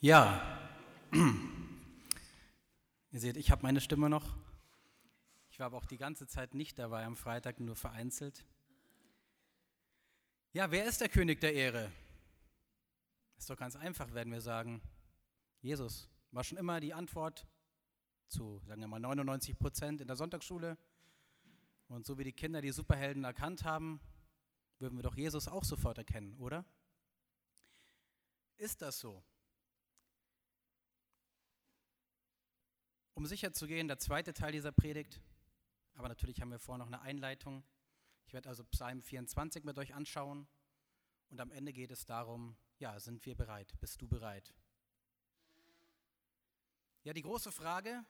Ja, ihr seht, ich habe meine Stimme noch. Ich war aber auch die ganze Zeit nicht dabei am Freitag, nur vereinzelt. Ja, wer ist der König der Ehre? Ist doch ganz einfach, werden wir sagen. Jesus war schon immer die Antwort zu, sagen wir mal, 99 Prozent in der Sonntagsschule. Und so wie die Kinder die Superhelden erkannt haben, würden wir doch Jesus auch sofort erkennen, oder? Ist das so? Um sicher zu gehen, der zweite Teil dieser Predigt, aber natürlich haben wir vorher noch eine Einleitung. Ich werde also Psalm 24 mit euch anschauen und am Ende geht es darum, ja, sind wir bereit? Bist du bereit? Ja, die große Frage,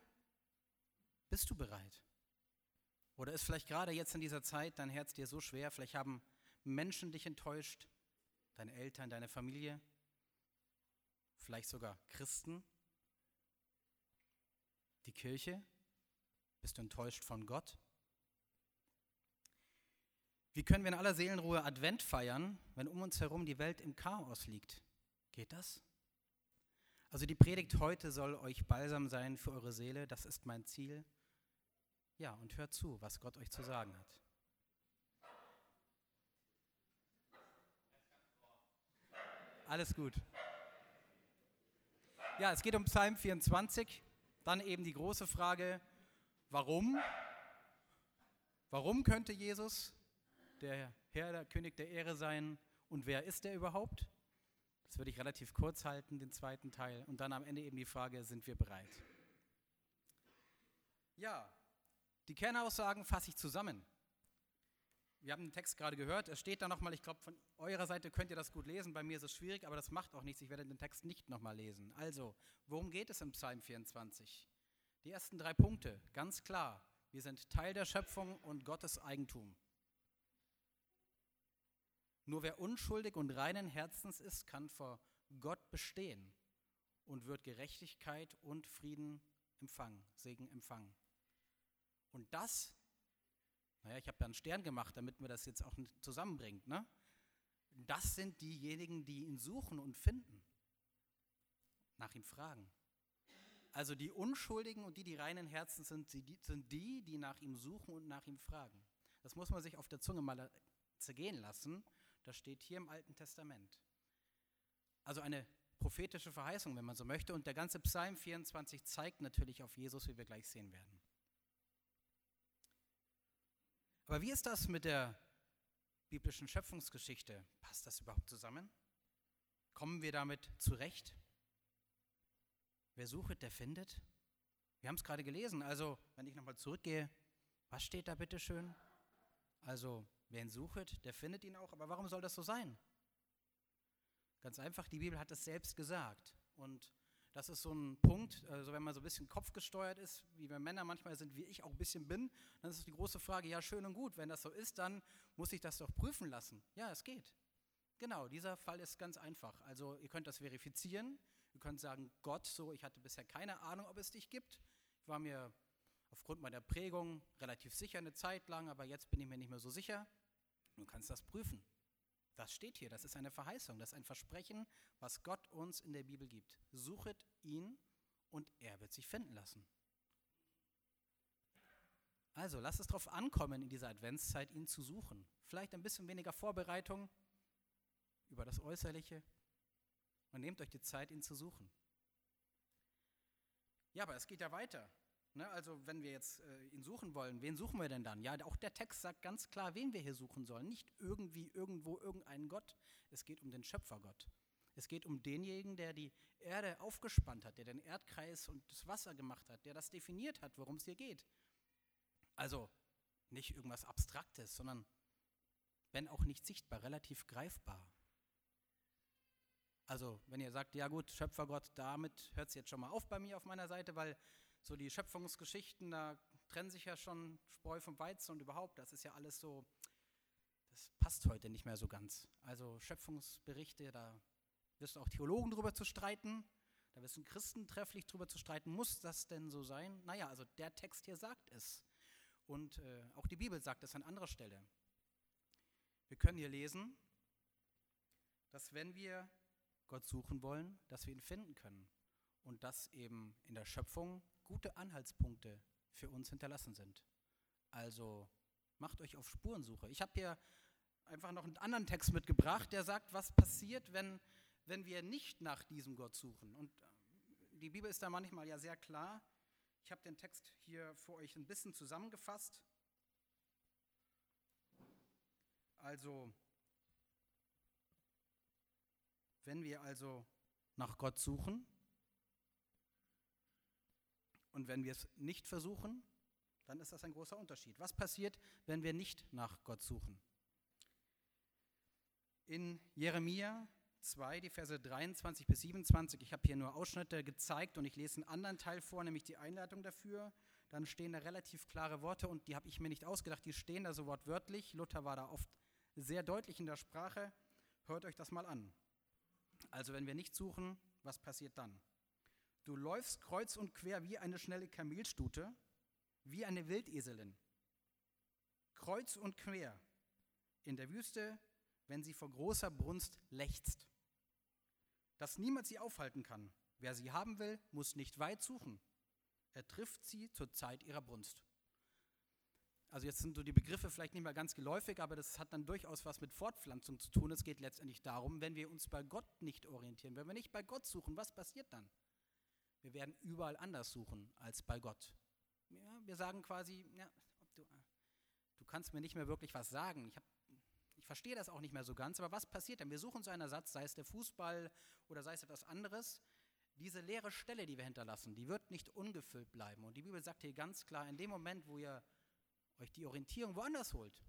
bist du bereit? Oder ist vielleicht gerade jetzt in dieser Zeit dein Herz dir so schwer, vielleicht haben Menschen dich enttäuscht, deine Eltern, deine Familie, vielleicht sogar Christen, die Kirche? Bist du enttäuscht von Gott? Wie können wir in aller Seelenruhe Advent feiern, wenn um uns herum die Welt im Chaos liegt? Geht das? Also die Predigt heute soll euch balsam sein für eure Seele, das ist mein Ziel. Ja, und hört zu, was Gott euch zu sagen hat. Alles gut. Ja, es geht um Psalm 24. Dann eben die große Frage, warum? Warum könnte Jesus der Herr, der König der Ehre sein? Und wer ist er überhaupt? Das würde ich relativ kurz halten, den zweiten Teil. Und dann am Ende eben die Frage, sind wir bereit? Ja, die Kernaussagen fasse ich zusammen. Wir haben den Text gerade gehört, es steht da nochmal, ich glaube, von eurer Seite könnt ihr das gut lesen, bei mir ist es schwierig, aber das macht auch nichts, ich werde den Text nicht nochmal lesen. Also, worum geht es im Psalm 24? Die ersten drei Punkte, ganz klar, wir sind Teil der Schöpfung und Gottes Eigentum. Nur wer unschuldig und reinen Herzens ist, kann vor Gott bestehen und wird Gerechtigkeit und Frieden empfangen, Segen empfangen. Und das naja, ich habe da einen Stern gemacht, damit mir das jetzt auch zusammenbringt. Ne? Das sind diejenigen, die ihn suchen und finden, nach ihm fragen. Also die Unschuldigen und die, die reinen Herzen sind, sind die, die nach ihm suchen und nach ihm fragen. Das muss man sich auf der Zunge mal zergehen lassen. Das steht hier im Alten Testament. Also eine prophetische Verheißung, wenn man so möchte. Und der ganze Psalm 24 zeigt natürlich auf Jesus, wie wir gleich sehen werden. Aber wie ist das mit der biblischen Schöpfungsgeschichte? Passt das überhaupt zusammen? Kommen wir damit zurecht? Wer sucht, der findet. Wir haben es gerade gelesen. Also, wenn ich nochmal zurückgehe, was steht da bitte schön? Also, wer ihn sucht, der findet ihn auch. Aber warum soll das so sein? Ganz einfach, die Bibel hat es selbst gesagt. Und das ist so ein Punkt, also wenn man so ein bisschen kopfgesteuert ist, wie wir Männer manchmal sind, wie ich auch ein bisschen bin, dann ist die große Frage, ja schön und gut, wenn das so ist, dann muss ich das doch prüfen lassen. Ja, es geht. Genau, dieser Fall ist ganz einfach. Also ihr könnt das verifizieren, ihr könnt sagen, Gott, so, ich hatte bisher keine Ahnung, ob es dich gibt. Ich war mir aufgrund meiner Prägung relativ sicher eine Zeit lang, aber jetzt bin ich mir nicht mehr so sicher. Du kannst das prüfen. Das steht hier, das ist eine Verheißung, das ist ein Versprechen, was Gott uns in der Bibel gibt. Suchet ihn und er wird sich finden lassen. Also lasst es darauf ankommen, in dieser Adventszeit ihn zu suchen. Vielleicht ein bisschen weniger Vorbereitung über das Äußerliche und nehmt euch die Zeit, ihn zu suchen. Ja, aber es geht ja weiter. Ne, also wenn wir jetzt äh, ihn suchen wollen, wen suchen wir denn dann? Ja, auch der Text sagt ganz klar, wen wir hier suchen sollen. Nicht irgendwie, irgendwo, irgendeinen Gott. Es geht um den Schöpfergott. Es geht um denjenigen, der die Erde aufgespannt hat, der den Erdkreis und das Wasser gemacht hat, der das definiert hat, worum es hier geht. Also nicht irgendwas Abstraktes, sondern, wenn auch nicht sichtbar, relativ greifbar. Also, wenn ihr sagt, ja gut, Schöpfergott, damit hört es jetzt schon mal auf bei mir auf meiner Seite, weil so die Schöpfungsgeschichten, da trennen sich ja schon Spreu vom Weizen und überhaupt, das ist ja alles so, das passt heute nicht mehr so ganz. Also Schöpfungsberichte, da wirst du auch Theologen drüber zu streiten, da wirst du Christen trefflich drüber zu streiten, muss das denn so sein? Naja, also der Text hier sagt es. Und äh, auch die Bibel sagt es an anderer Stelle. Wir können hier lesen, dass wenn wir Gott suchen wollen, dass wir ihn finden können und dass eben in der Schöpfung gute Anhaltspunkte für uns hinterlassen sind. Also macht euch auf Spurensuche. Ich habe hier einfach noch einen anderen Text mitgebracht, der sagt, was passiert, wenn, wenn wir nicht nach diesem Gott suchen. Und äh, die Bibel ist da manchmal ja sehr klar. Ich habe den Text hier für euch ein bisschen zusammengefasst. Also, wenn wir also nach Gott suchen und wenn wir es nicht versuchen, dann ist das ein großer Unterschied. Was passiert, wenn wir nicht nach Gott suchen? In Jeremia 2, die Verse 23 bis 27, ich habe hier nur Ausschnitte gezeigt und ich lese einen anderen Teil vor, nämlich die Einleitung dafür. Dann stehen da relativ klare Worte und die habe ich mir nicht ausgedacht, die stehen da so wortwörtlich. Luther war da oft sehr deutlich in der Sprache. Hört euch das mal an. Also wenn wir nicht suchen, was passiert dann? Du läufst kreuz und quer wie eine schnelle Kamelstute, wie eine Wildeselin. Kreuz und quer in der Wüste, wenn sie vor großer Brunst lechzt. Dass niemand sie aufhalten kann. Wer sie haben will, muss nicht weit suchen. Er trifft sie zur Zeit ihrer Brunst. Also jetzt sind so die Begriffe vielleicht nicht mehr ganz geläufig, aber das hat dann durchaus was mit Fortpflanzung zu tun. Es geht letztendlich darum, wenn wir uns bei Gott nicht orientieren, wenn wir nicht bei Gott suchen, was passiert dann? Wir werden überall anders suchen als bei Gott. Ja, wir sagen quasi, ja, du, du, kannst mir nicht mehr wirklich was sagen. Ich, hab, ich verstehe das auch nicht mehr so ganz, aber was passiert denn? Wir suchen so einen Ersatz, sei es der Fußball oder sei es etwas anderes. Diese leere Stelle, die wir hinterlassen, die wird nicht ungefüllt bleiben. Und die Bibel sagt hier ganz klar, in dem Moment, wo ihr euch die Orientierung woanders holt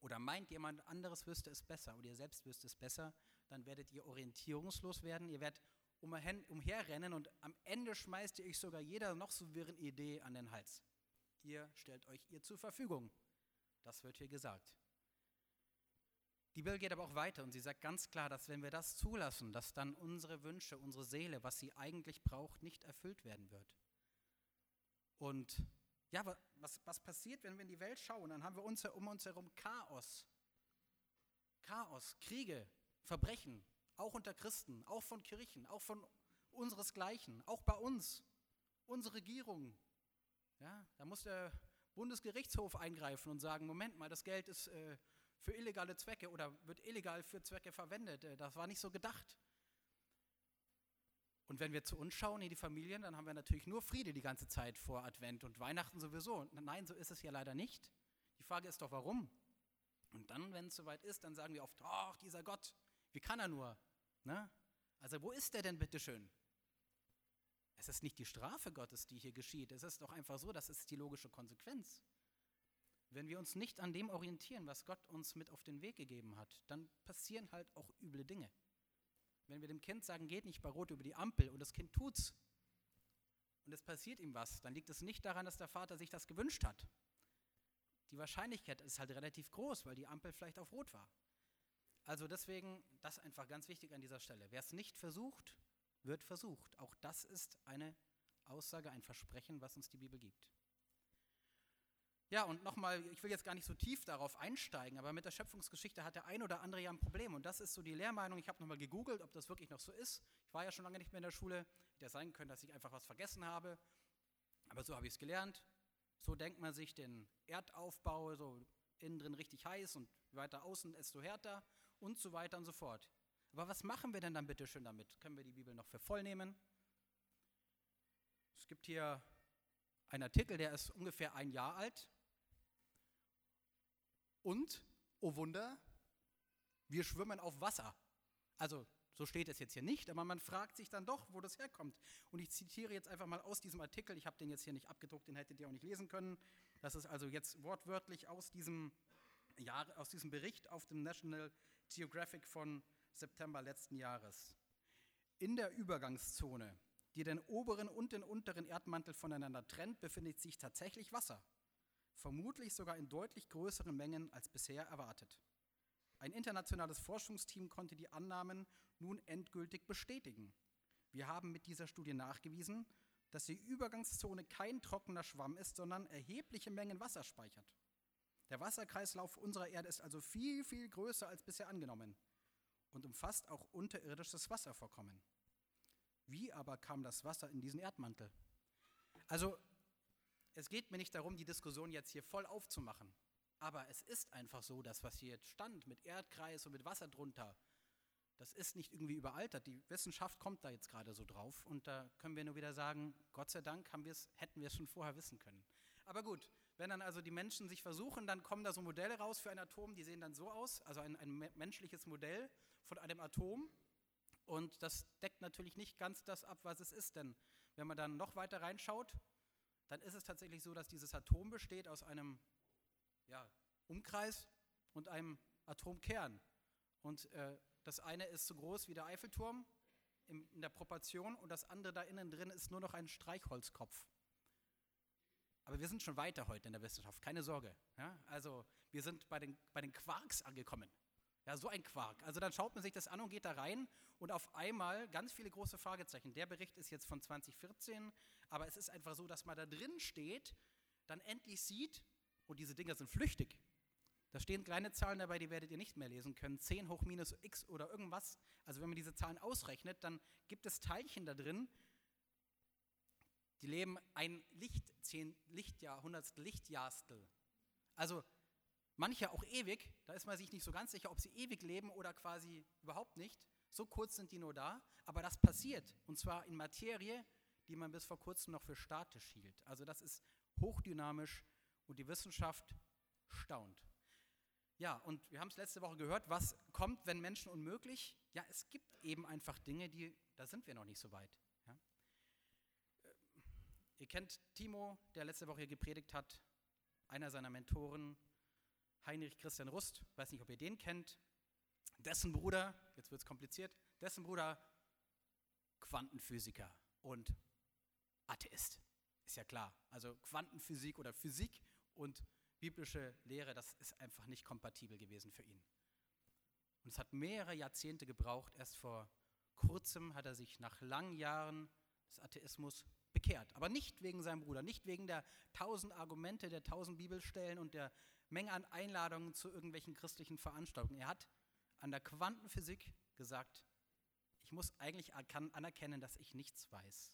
oder meint, jemand anderes wüsste es besser oder ihr selbst wüsste es besser, dann werdet ihr orientierungslos werden, ihr werdet umherrennen und am Ende schmeißt ihr euch sogar jeder noch so wirren Idee an den Hals. Ihr stellt euch ihr zur Verfügung. Das wird hier gesagt. Die Bibel geht aber auch weiter und sie sagt ganz klar, dass wenn wir das zulassen, dass dann unsere Wünsche, unsere Seele, was sie eigentlich braucht, nicht erfüllt werden wird. Und ja, was, was passiert, wenn wir in die Welt schauen? Dann haben wir uns, um uns herum Chaos. Chaos, Kriege, Verbrechen, auch unter Christen, auch von Kirchen, auch von unseresgleichen, auch bei uns, unsere Regierung. Ja, da muss der Bundesgerichtshof eingreifen und sagen, Moment mal, das Geld ist äh, für illegale Zwecke oder wird illegal für Zwecke verwendet. Äh, das war nicht so gedacht. Und wenn wir zu uns schauen, in die Familien, dann haben wir natürlich nur Friede die ganze Zeit vor Advent und Weihnachten sowieso. Nein, so ist es ja leider nicht. Die Frage ist doch, warum? Und dann, wenn es soweit ist, dann sagen wir oft, ach, dieser Gott, wie kann er nur? Ne? Also wo ist er denn bitteschön? Es ist nicht die Strafe Gottes, die hier geschieht. Es ist doch einfach so, das ist die logische Konsequenz. Wenn wir uns nicht an dem orientieren, was Gott uns mit auf den Weg gegeben hat, dann passieren halt auch üble Dinge. Wenn wir dem Kind sagen, geht nicht bei Rot über die Ampel und das Kind tut's und es passiert ihm was, dann liegt es nicht daran, dass der Vater sich das gewünscht hat. Die Wahrscheinlichkeit ist halt relativ groß, weil die Ampel vielleicht auf Rot war. Also deswegen, das einfach ganz wichtig an dieser Stelle. Wer es nicht versucht, wird versucht. Auch das ist eine Aussage, ein Versprechen, was uns die Bibel gibt. Ja, und nochmal, ich will jetzt gar nicht so tief darauf einsteigen, aber mit der Schöpfungsgeschichte hat der ein oder andere ja ein Problem. Und das ist so die Lehrmeinung. Ich habe nochmal gegoogelt, ob das wirklich noch so ist. Ich war ja schon lange nicht mehr in der Schule. Hätte ja sein können, dass ich einfach was vergessen habe. Aber so habe ich es gelernt. So denkt man sich den Erdaufbau, so innen drin richtig heiß und weiter außen desto härter und so weiter und so fort. Aber was machen wir denn dann bitte schön damit? Können wir die Bibel noch für voll nehmen? Es gibt hier einen Artikel, der ist ungefähr ein Jahr alt. Und, oh Wunder, wir schwimmen auf Wasser. Also so steht es jetzt hier nicht, aber man fragt sich dann doch, wo das herkommt. Und ich zitiere jetzt einfach mal aus diesem Artikel, ich habe den jetzt hier nicht abgedruckt, den hättet ihr auch nicht lesen können. Das ist also jetzt wortwörtlich aus diesem, Jahr, aus diesem Bericht auf dem National Geographic von September letzten Jahres. In der Übergangszone, die den oberen und den unteren Erdmantel voneinander trennt, befindet sich tatsächlich Wasser vermutlich sogar in deutlich größeren Mengen als bisher erwartet. Ein internationales Forschungsteam konnte die Annahmen nun endgültig bestätigen. Wir haben mit dieser Studie nachgewiesen, dass die Übergangszone kein trockener Schwamm ist, sondern erhebliche Mengen Wasser speichert. Der Wasserkreislauf unserer Erde ist also viel, viel größer als bisher angenommen. und umfasst auch unterirdisches Wasservorkommen. Wie aber kam das Wasser in diesen Erdmantel? Also, es geht mir nicht darum, die Diskussion jetzt hier voll aufzumachen. Aber es ist einfach so, dass was hier jetzt stand mit Erdkreis und mit Wasser drunter, das ist nicht irgendwie überaltert. Die Wissenschaft kommt da jetzt gerade so drauf und da können wir nur wieder sagen, Gott sei Dank haben hätten wir es schon vorher wissen können. Aber gut, wenn dann also die Menschen sich versuchen, dann kommen da so Modelle raus für ein Atom, die sehen dann so aus, also ein, ein menschliches Modell von einem Atom. Und das deckt natürlich nicht ganz das ab, was es ist, denn wenn man dann noch weiter reinschaut, dann ist es tatsächlich so, dass dieses Atom besteht aus einem ja, Umkreis und einem Atomkern. Und äh, das eine ist so groß wie der Eiffelturm in, in der Proportion und das andere da innen drin ist nur noch ein Streichholzkopf. Aber wir sind schon weiter heute in der Wissenschaft, keine Sorge. Ja? Also wir sind bei den, bei den Quarks angekommen. Ja, so ein Quark. Also dann schaut man sich das an und geht da rein und auf einmal ganz viele große Fragezeichen. Der Bericht ist jetzt von 2014, aber es ist einfach so, dass man da drin steht, dann endlich sieht, und diese Dinger sind flüchtig. Da stehen kleine Zahlen dabei, die werdet ihr nicht mehr lesen können. 10 hoch minus x oder irgendwas. Also wenn man diese Zahlen ausrechnet, dann gibt es Teilchen da drin, die leben ein Licht, 10 Lichtjahr, Hundertstel Lichtjahrstel. Also manche auch ewig, da ist man sich nicht so ganz sicher, ob sie ewig leben oder quasi überhaupt nicht. So kurz sind die nur da, aber das passiert. Und zwar in Materie, die man bis vor kurzem noch für statisch hielt. Also das ist hochdynamisch und die Wissenschaft staunt. Ja, und wir haben es letzte Woche gehört, was kommt, wenn Menschen unmöglich? Ja, es gibt eben einfach Dinge, die, da sind wir noch nicht so weit. Ihr kennt Timo, der letzte Woche hier gepredigt hat, einer seiner Mentoren, Heinrich Christian Rust, weiß nicht, ob ihr den kennt, dessen Bruder, jetzt wird es kompliziert, dessen Bruder Quantenphysiker und Atheist. Ist ja klar. Also Quantenphysik oder Physik und biblische Lehre, das ist einfach nicht kompatibel gewesen für ihn. Und es hat mehrere Jahrzehnte gebraucht. Erst vor kurzem hat er sich nach langen Jahren des Atheismus bekehrt. Aber nicht wegen seinem Bruder, nicht wegen der tausend Argumente, der tausend Bibelstellen und der Menge an Einladungen zu irgendwelchen christlichen Veranstaltungen. Er hat an der Quantenphysik gesagt, ich muss eigentlich anerkennen, dass ich nichts weiß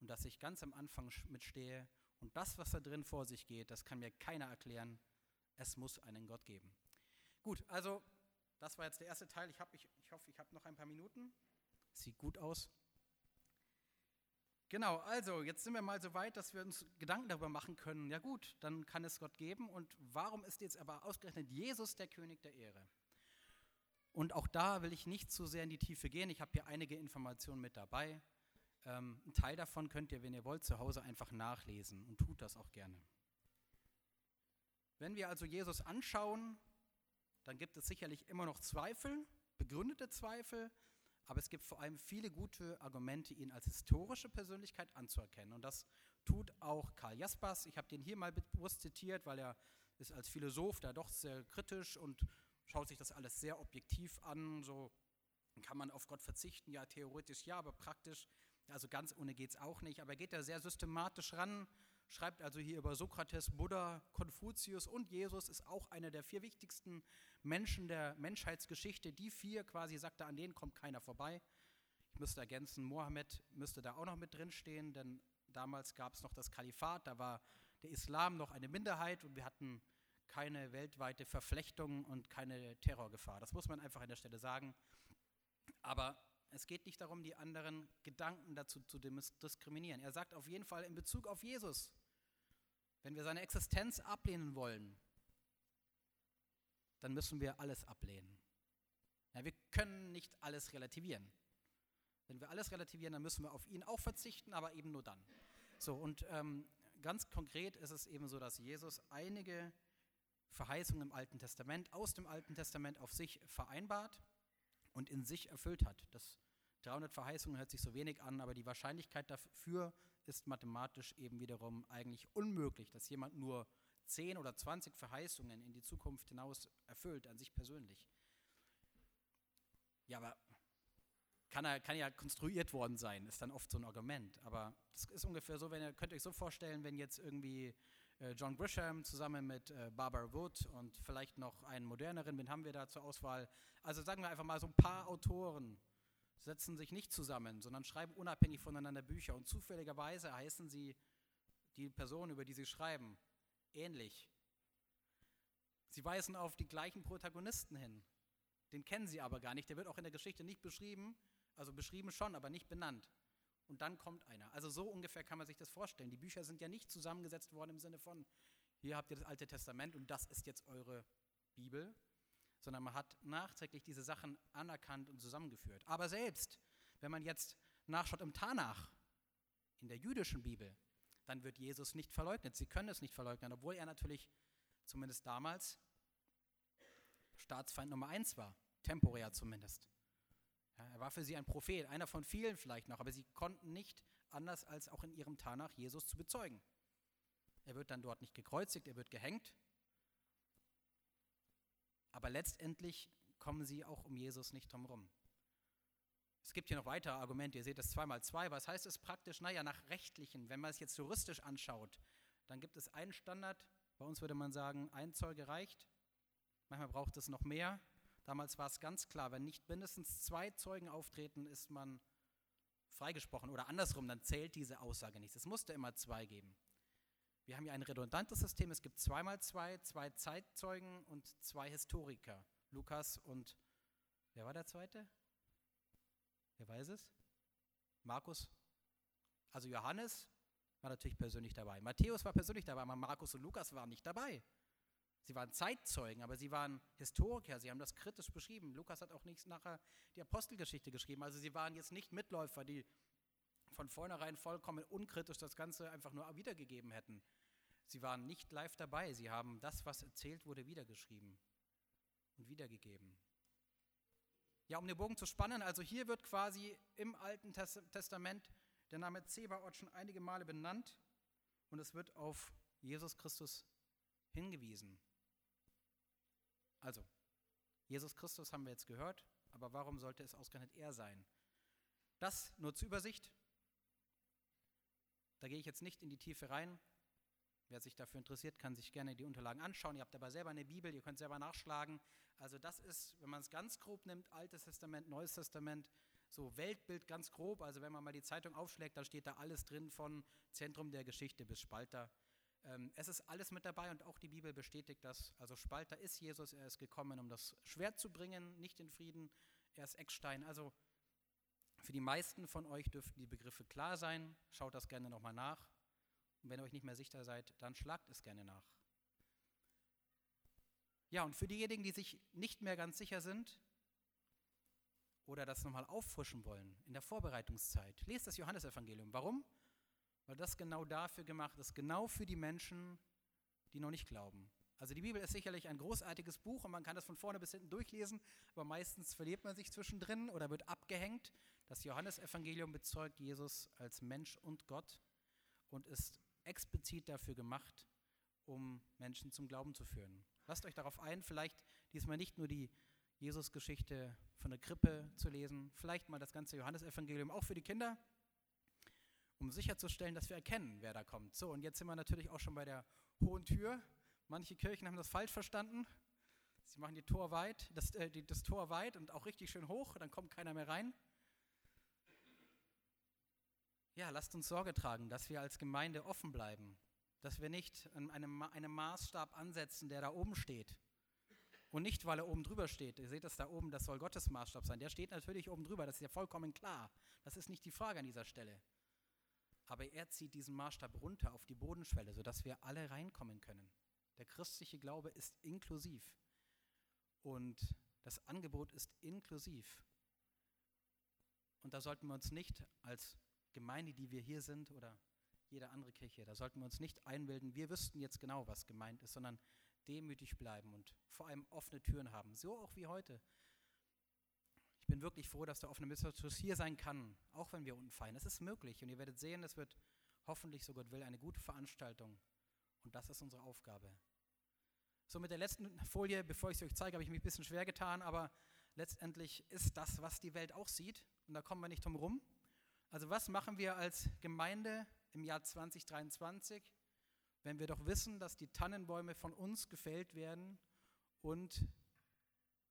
und dass ich ganz am Anfang mitstehe und das, was da drin vor sich geht, das kann mir keiner erklären. Es muss einen Gott geben. Gut, also das war jetzt der erste Teil. Ich, hab, ich, ich hoffe, ich habe noch ein paar Minuten. Sieht gut aus. Genau, also jetzt sind wir mal so weit, dass wir uns Gedanken darüber machen können. Ja gut, dann kann es Gott geben. Und warum ist jetzt aber ausgerechnet Jesus der König der Ehre? Und auch da will ich nicht zu sehr in die Tiefe gehen. Ich habe hier einige Informationen mit dabei. Ähm, ein Teil davon könnt ihr, wenn ihr wollt, zu Hause einfach nachlesen und tut das auch gerne. Wenn wir also Jesus anschauen, dann gibt es sicherlich immer noch Zweifel, begründete Zweifel, aber es gibt vor allem viele gute Argumente, ihn als historische Persönlichkeit anzuerkennen. Und das tut auch Karl Jaspers. Ich habe den hier mal bewusst zitiert, weil er ist als Philosoph da doch sehr kritisch und schaut sich das alles sehr objektiv an. So kann man auf Gott verzichten, ja, theoretisch ja, aber praktisch also ganz ohne geht es auch nicht, aber er geht da sehr systematisch ran, schreibt also hier über Sokrates, Buddha, Konfuzius und Jesus, ist auch einer der vier wichtigsten Menschen der Menschheitsgeschichte. Die vier quasi, sagt er, an denen kommt keiner vorbei. Ich müsste ergänzen, Mohammed müsste da auch noch mit drinstehen, denn damals gab es noch das Kalifat, da war der Islam noch eine Minderheit und wir hatten keine weltweite Verflechtung und keine Terrorgefahr. Das muss man einfach an der Stelle sagen. Aber es geht nicht darum, die anderen Gedanken dazu zu diskriminieren. Er sagt auf jeden Fall in Bezug auf Jesus, wenn wir seine Existenz ablehnen wollen, dann müssen wir alles ablehnen. Ja, wir können nicht alles relativieren. Wenn wir alles relativieren, dann müssen wir auf ihn auch verzichten, aber eben nur dann. So, und ähm, ganz konkret ist es eben so, dass Jesus einige Verheißungen im Alten Testament, aus dem Alten Testament auf sich vereinbart und in sich erfüllt hat. Das 300 Verheißungen hört sich so wenig an, aber die Wahrscheinlichkeit dafür ist mathematisch eben wiederum eigentlich unmöglich, dass jemand nur 10 oder 20 Verheißungen in die Zukunft hinaus erfüllt, an sich persönlich. Ja, aber kann, er, kann ja konstruiert worden sein, ist dann oft so ein Argument. Aber das ist ungefähr so, wenn ihr könnt euch so vorstellen, wenn jetzt irgendwie äh, John Grisham zusammen mit äh, Barbara Wood und vielleicht noch einen moderneren, wen haben wir da zur Auswahl? Also sagen wir einfach mal so ein paar Autoren setzen sich nicht zusammen, sondern schreiben unabhängig voneinander Bücher und zufälligerweise heißen sie die Person, über die sie schreiben, ähnlich. Sie weisen auf die gleichen Protagonisten hin. Den kennen sie aber gar nicht. Der wird auch in der Geschichte nicht beschrieben, also beschrieben schon, aber nicht benannt. Und dann kommt einer. Also so ungefähr kann man sich das vorstellen. Die Bücher sind ja nicht zusammengesetzt worden im Sinne von, hier habt ihr das Alte Testament und das ist jetzt eure Bibel, sondern man hat nachträglich diese Sachen anerkannt und zusammengeführt. Aber selbst, wenn man jetzt nachschaut im Tanach, in der jüdischen Bibel, dann wird Jesus nicht verleugnet. Sie können es nicht verleugnen, obwohl er natürlich, zumindest damals, Staatsfeind Nummer eins war, temporär zumindest. Ja, er war für sie ein Prophet, einer von vielen vielleicht noch, aber sie konnten nicht anders als auch in ihrem Tanach Jesus zu bezeugen. Er wird dann dort nicht gekreuzigt, er wird gehängt, aber letztendlich kommen sie auch um Jesus nicht drumherum. Es gibt hier noch weitere Argumente, ihr seht das zweimal zwei. Was heißt es praktisch? Naja, nach rechtlichen, wenn man es jetzt juristisch anschaut, dann gibt es einen Standard. Bei uns würde man sagen, ein Zeuge reicht. Manchmal braucht es noch mehr. Damals war es ganz klar, wenn nicht mindestens zwei Zeugen auftreten, ist man freigesprochen. Oder andersrum, dann zählt diese Aussage nicht. Es musste immer zwei geben. Wir haben hier ein redundantes System. Es gibt zweimal zwei, zwei Zeitzeugen und zwei Historiker. Lukas und, wer war der zweite? Wer weiß es? Markus? Also Johannes war natürlich persönlich dabei. Matthäus war persönlich dabei, aber Markus und Lukas waren nicht dabei. Sie waren Zeitzeugen, aber sie waren Historiker, sie haben das kritisch beschrieben. Lukas hat auch nichts nachher die Apostelgeschichte geschrieben. Also sie waren jetzt nicht Mitläufer, die von vornherein vollkommen unkritisch das Ganze einfach nur wiedergegeben hätten. Sie waren nicht live dabei, sie haben das, was erzählt wurde, wiedergeschrieben und wiedergegeben. Ja, um den Bogen zu spannen, also hier wird quasi im Alten Testament der Name Zebaoth schon einige Male benannt und es wird auf Jesus Christus hingewiesen. Also, Jesus Christus haben wir jetzt gehört, aber warum sollte es ausgerechnet er sein? Das nur zur Übersicht. Da gehe ich jetzt nicht in die Tiefe rein. Wer sich dafür interessiert, kann sich gerne die Unterlagen anschauen. Ihr habt aber selber eine Bibel, ihr könnt selber nachschlagen. Also das ist, wenn man es ganz grob nimmt, Altes Testament, Neues Testament, so Weltbild ganz grob. Also wenn man mal die Zeitung aufschlägt, dann steht da alles drin von Zentrum der Geschichte bis Spalter. Ähm, es ist alles mit dabei und auch die Bibel bestätigt das. Also Spalter ist Jesus, er ist gekommen, um das Schwert zu bringen, nicht den Frieden. Er ist Eckstein. Also für die meisten von euch dürften die Begriffe klar sein. Schaut das gerne nochmal nach. Und wenn ihr euch nicht mehr sicher seid, dann schlagt es gerne nach. Ja, und für diejenigen, die sich nicht mehr ganz sicher sind oder das nochmal auffrischen wollen in der Vorbereitungszeit, lest das Johannesevangelium. Warum? Weil das genau dafür gemacht ist, genau für die Menschen, die noch nicht glauben. Also die Bibel ist sicherlich ein großartiges Buch und man kann das von vorne bis hinten durchlesen, aber meistens verliert man sich zwischendrin oder wird abgehängt. Das Johannesevangelium bezeugt Jesus als Mensch und Gott und ist explizit dafür gemacht, um Menschen zum Glauben zu führen. Lasst euch darauf ein, vielleicht diesmal nicht nur die Jesus-Geschichte von der Krippe zu lesen, vielleicht mal das ganze Johannesevangelium auch für die Kinder, um sicherzustellen, dass wir erkennen, wer da kommt. So, und jetzt sind wir natürlich auch schon bei der hohen Tür. Manche Kirchen haben das falsch verstanden. Sie machen die Tor weit, das, äh, die, das Tor weit und auch richtig schön hoch, dann kommt keiner mehr rein. Ja, lasst uns Sorge tragen, dass wir als Gemeinde offen bleiben, dass wir nicht einen, einen Maßstab ansetzen, der da oben steht. Und nicht, weil er oben drüber steht. Ihr seht das da oben, das soll Gottes Maßstab sein. Der steht natürlich oben drüber, das ist ja vollkommen klar. Das ist nicht die Frage an dieser Stelle. Aber er zieht diesen Maßstab runter auf die Bodenschwelle, sodass wir alle reinkommen können. Der christliche Glaube ist inklusiv. Und das Angebot ist inklusiv. Und da sollten wir uns nicht als Gemeinde, die wir hier sind, oder jede andere Kirche, da sollten wir uns nicht einbilden, wir wüssten jetzt genau, was gemeint ist, sondern demütig bleiben und vor allem offene Türen haben. So auch wie heute. Ich bin wirklich froh, dass der offene Mittwoch hier sein kann, auch wenn wir unten feiern. Es ist möglich und ihr werdet sehen, es wird hoffentlich, so Gott will, eine gute Veranstaltung. Und das ist unsere Aufgabe. So mit der letzten Folie, bevor ich es euch zeige, habe ich mich ein bisschen schwer getan, aber letztendlich ist das, was die Welt auch sieht. Und da kommen wir nicht drum rum. Also was machen wir als Gemeinde im Jahr 2023? wenn wir doch wissen, dass die Tannenbäume von uns gefällt werden und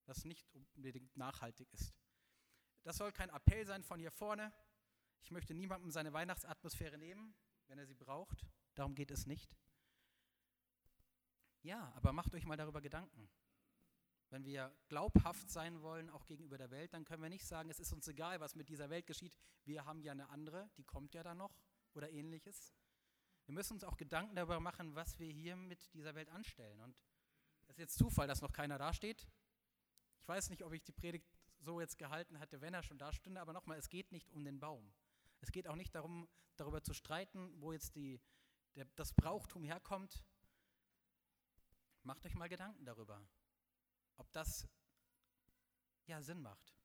das nicht unbedingt nachhaltig ist. Das soll kein Appell sein von hier vorne. Ich möchte niemandem seine Weihnachtsatmosphäre nehmen, wenn er sie braucht. Darum geht es nicht. Ja, aber macht euch mal darüber Gedanken. Wenn wir glaubhaft sein wollen, auch gegenüber der Welt, dann können wir nicht sagen, es ist uns egal, was mit dieser Welt geschieht. Wir haben ja eine andere, die kommt ja dann noch oder ähnliches. Wir müssen uns auch Gedanken darüber machen, was wir hier mit dieser Welt anstellen. Und es ist jetzt Zufall, dass noch keiner dasteht. Ich weiß nicht, ob ich die Predigt so jetzt gehalten hätte, wenn er schon da stünde, aber nochmal, es geht nicht um den Baum. Es geht auch nicht darum, darüber zu streiten, wo jetzt die, der, das Brauchtum herkommt. Macht euch mal Gedanken darüber, ob das ja Sinn macht.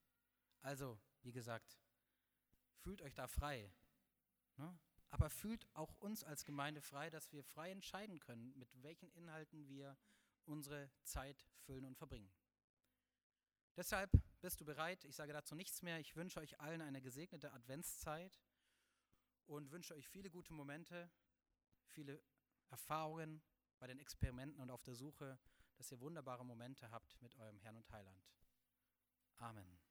Also, wie gesagt, fühlt euch da frei. Ne? Aber fühlt auch uns als Gemeinde frei, dass wir frei entscheiden können, mit welchen Inhalten wir unsere Zeit füllen und verbringen. Deshalb bist du bereit. Ich sage dazu nichts mehr. Ich wünsche euch allen eine gesegnete Adventszeit und wünsche euch viele gute Momente, viele Erfahrungen bei den Experimenten und auf der Suche, dass ihr wunderbare Momente habt mit eurem Herrn und Heiland. Amen.